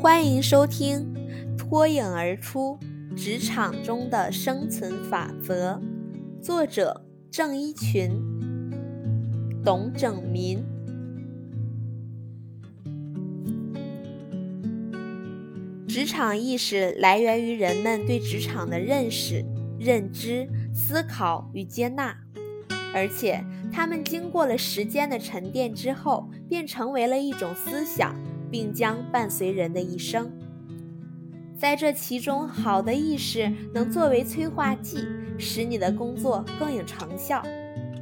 欢迎收听《脱颖而出：职场中的生存法则》，作者郑一群、董整民。职场意识来源于人们对职场的认识、认知、思考与接纳，而且他们经过了时间的沉淀之后，便成为了一种思想。并将伴随人的一生。在这其中，好的意识能作为催化剂，使你的工作更有成效；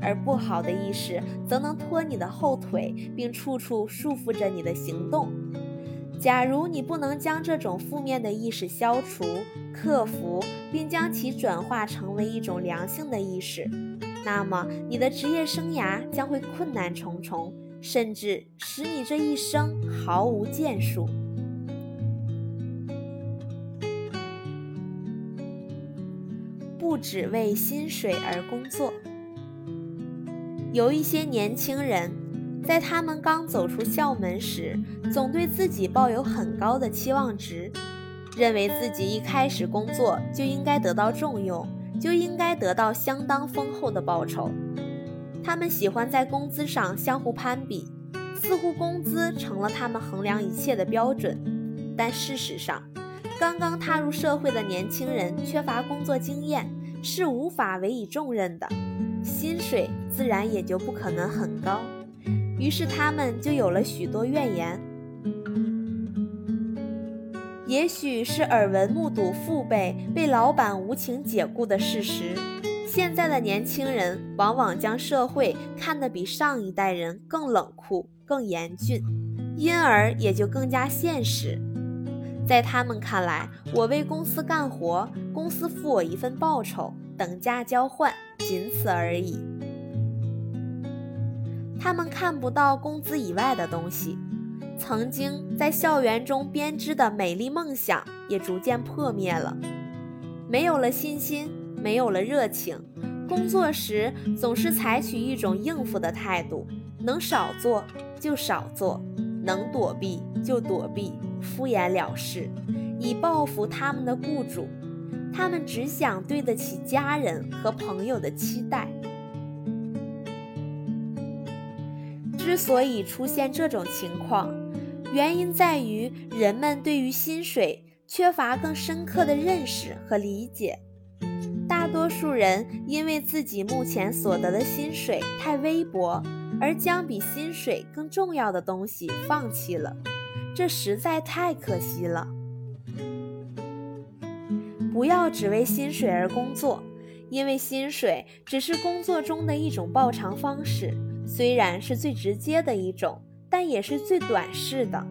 而不好的意识则能拖你的后腿，并处处束缚着你的行动。假如你不能将这种负面的意识消除、克服，并将其转化成为一种良性的意识，那么你的职业生涯将会困难重重。甚至使你这一生毫无建树。不只为薪水而工作。有一些年轻人，在他们刚走出校门时，总对自己抱有很高的期望值，认为自己一开始工作就应该得到重用，就应该得到相当丰厚的报酬。他们喜欢在工资上相互攀比，似乎工资成了他们衡量一切的标准。但事实上，刚刚踏入社会的年轻人缺乏工作经验，是无法委以重任的，薪水自然也就不可能很高。于是他们就有了许多怨言。也许是耳闻目睹父辈被老板无情解雇的事实。现在的年轻人往往将社会看得比上一代人更冷酷、更严峻，因而也就更加现实。在他们看来，我为公司干活，公司付我一份报酬，等价交换，仅此而已。他们看不到工资以外的东西，曾经在校园中编织的美丽梦想也逐渐破灭了，没有了信心。没有了热情，工作时总是采取一种应付的态度，能少做就少做，能躲避就躲避，敷衍了事，以报复他们的雇主。他们只想对得起家人和朋友的期待。之所以出现这种情况，原因在于人们对于薪水缺乏更深刻的认识和理解。多数人因为自己目前所得的薪水太微薄，而将比薪水更重要的东西放弃了，这实在太可惜了。不要只为薪水而工作，因为薪水只是工作中的一种报偿方式，虽然是最直接的一种，但也是最短视的。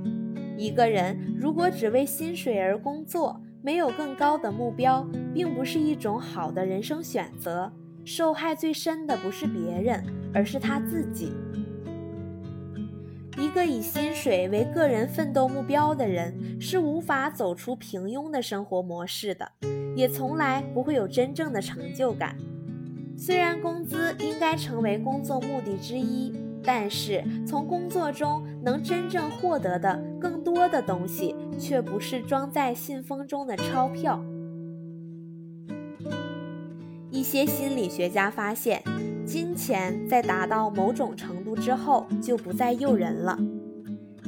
一个人如果只为薪水而工作，没有更高的目标，并不是一种好的人生选择。受害最深的不是别人，而是他自己。一个以薪水为个人奋斗目标的人，是无法走出平庸的生活模式的，也从来不会有真正的成就感。虽然工资应该成为工作目的之一。但是，从工作中能真正获得的更多的东西，却不是装在信封中的钞票。一些心理学家发现，金钱在达到某种程度之后就不再诱人了。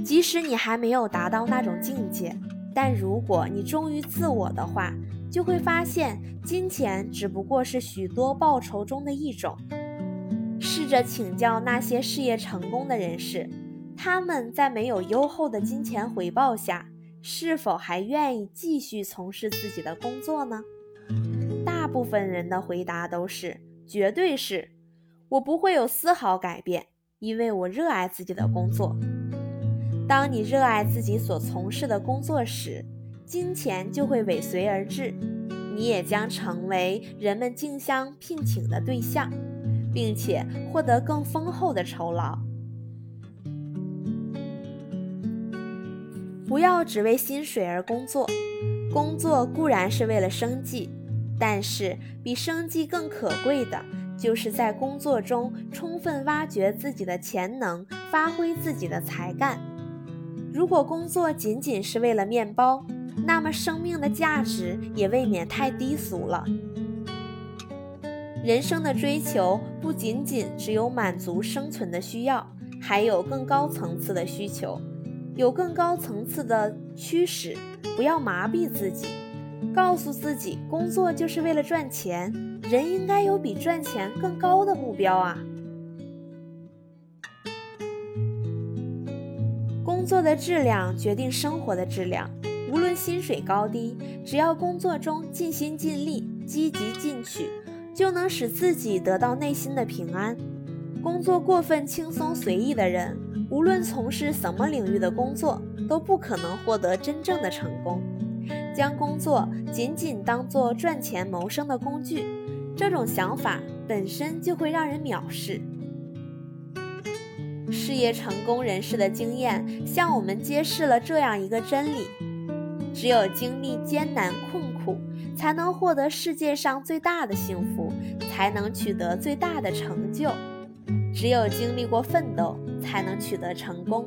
即使你还没有达到那种境界，但如果你忠于自我的话，就会发现，金钱只不过是许多报酬中的一种。试着请教那些事业成功的人士，他们在没有优厚的金钱回报下，是否还愿意继续从事自己的工作呢？部分人的回答都是：绝对是，我不会有丝毫改变，因为我热爱自己的工作。当你热爱自己所从事的工作时，金钱就会尾随而至，你也将成为人们竞相聘请的对象。并且获得更丰厚的酬劳。不要只为薪水而工作，工作固然是为了生计，但是比生计更可贵的，就是在工作中充分挖掘自己的潜能，发挥自己的才干。如果工作仅仅是为了面包，那么生命的价值也未免太低俗了。人生的追求不仅仅只有满足生存的需要，还有更高层次的需求，有更高层次的驱使。不要麻痹自己，告诉自己工作就是为了赚钱。人应该有比赚钱更高的目标啊！工作的质量决定生活的质量，无论薪水高低，只要工作中尽心尽力、积极进取。就能使自己得到内心的平安。工作过分轻松随意的人，无论从事什么领域的工作，都不可能获得真正的成功。将工作仅仅当做赚钱谋生的工具，这种想法本身就会让人藐视。事业成功人士的经验向我们揭示了这样一个真理：只有经历艰难困苦。才能获得世界上最大的幸福，才能取得最大的成就。只有经历过奋斗，才能取得成功。